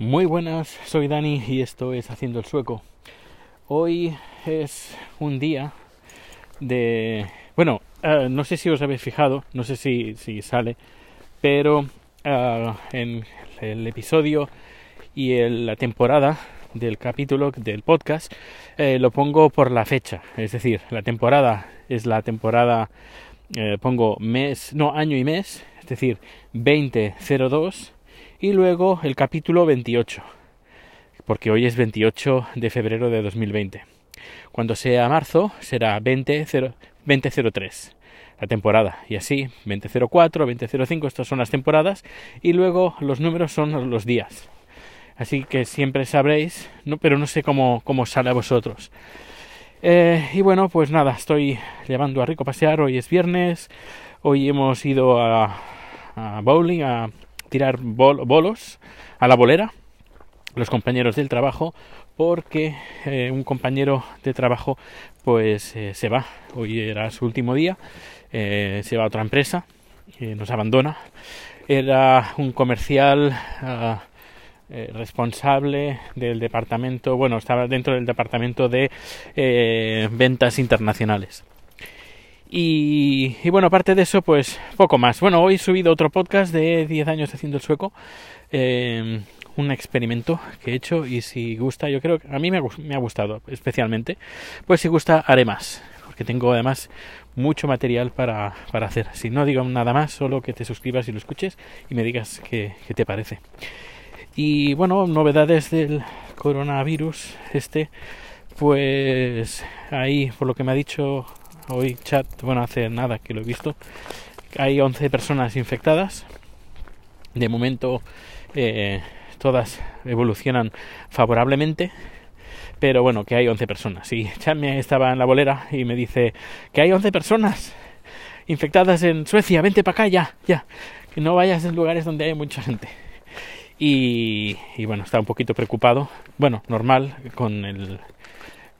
Muy buenas, soy Dani y esto es Haciendo el Sueco. Hoy es un día de... Bueno, uh, no sé si os habéis fijado, no sé si, si sale, pero uh, en el episodio y en la temporada del capítulo del podcast eh, lo pongo por la fecha, es decir, la temporada es la temporada, eh, pongo mes, no, año y mes, es decir, 2002 y luego el capítulo 28, porque hoy es 28 de febrero de 2020. Cuando sea marzo será 2003 la temporada y así 2004, 2005, estas son las temporadas y luego los números son los días. Así que siempre sabréis, no, pero no sé cómo, cómo sale a vosotros. Eh, y bueno, pues nada, estoy llevando a Rico pasear, hoy es viernes, hoy hemos ido a, a bowling, a tirar bolos a la bolera, los compañeros del trabajo, porque eh, un compañero de trabajo pues eh, se va, hoy era su último día, eh, se va a otra empresa, nos abandona, era un comercial ah, responsable del departamento, bueno, estaba dentro del departamento de ventas internacionales. Y, bueno, aparte de eso, pues poco más. Bueno, hoy he subido otro podcast de 10 años haciendo el sueco. Eh, un experimento que he hecho y si gusta, yo creo que a mí me ha, gustado especialmente. Pues si gusta, haré más. Porque tengo además mucho material para, para hacer. Si no digo nada más, solo que te suscribas y lo escuches y me digas qué, qué te parece. Y bueno, novedades del coronavirus este. Pues ahí, por lo que me ha dicho hoy chat, bueno, hace nada que lo he visto, hay 11 personas infectadas. De momento eh, todas evolucionan favorablemente, pero bueno, que hay 11 personas. Y chat me estaba en la bolera y me dice que hay 11 personas infectadas en Suecia, vente para acá ya, ya, que no vayas en lugares donde hay mucha gente. Y, y bueno, está un poquito preocupado, bueno, normal, con el,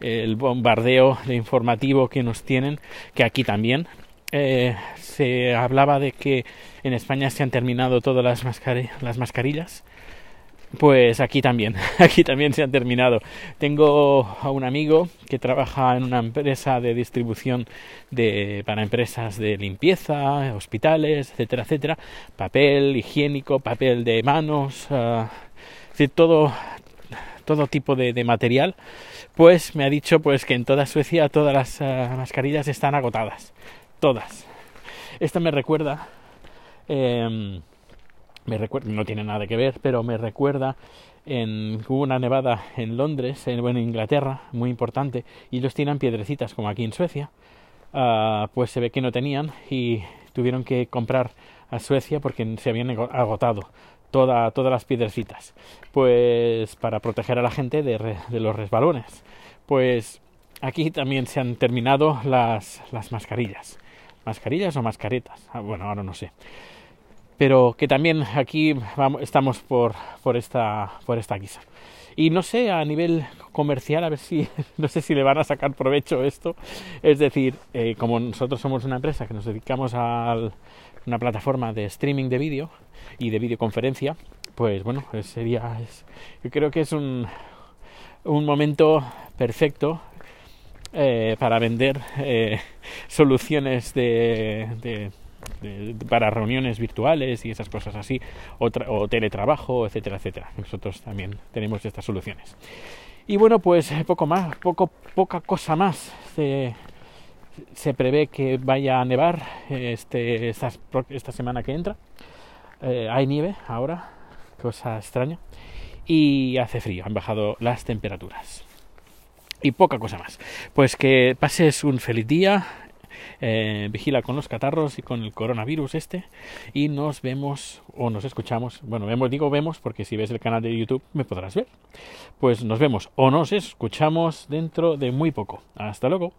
el bombardeo de informativo que nos tienen, que aquí también. Eh, se hablaba de que en España se han terminado todas las, las mascarillas. Pues aquí también, aquí también se han terminado. Tengo a un amigo que trabaja en una empresa de distribución de, para empresas de limpieza, hospitales, etcétera, etcétera. Papel higiénico, papel de manos, uh, todo, todo tipo de, material pues me ha dicho pues que en toda Suecia todas las uh, mascarillas están agotadas, todas. Esto me recuerda, eh, me recuerda, no tiene nada que ver, pero me recuerda en hubo una nevada en Londres, en, en Inglaterra, muy importante, y ellos tiran piedrecitas como aquí en Suecia, uh, pues se ve que no tenían y tuvieron que comprar a Suecia porque se habían agotado toda, todas las piedrecitas, pues para proteger a la gente de, los resbalones. Pues aquí también se han terminado las, las mascarillas. ¿Mascarillas o mascaretas? Ah, bueno, ahora no sé. Pero que también aquí vamos, estamos por, por, esta, por esta guisa. Y no sé, a nivel comercial, a ver si, no sé si le van a sacar provecho esto. Es decir, eh, como nosotros somos una empresa que nos dedicamos a una plataforma de streaming de vídeo y de videoconferencia, pues bueno, pues sería, yo creo que es un, un momento perfecto eh, para vender eh, soluciones de, de, de, para reuniones virtuales y esas cosas así, o, o, teletrabajo, etcétera, etcétera. Nosotros también tenemos estas soluciones. Y bueno, pues poco más, poco, poca cosa más. Se, se prevé que vaya a nevar este, esta, esta semana que entra. Eh, hay nieve ahora, cosa extraña. Y hace frío, han bajado las temperaturas. Y poca cosa más. Pues que pases un feliz día. Eh, vigila con los catarros y con el coronavirus este. Y nos vemos o nos escuchamos. Bueno, vemos, digo vemos porque si ves el canal de YouTube me podrás ver. Pues nos vemos o nos escuchamos dentro de muy poco. Hasta luego.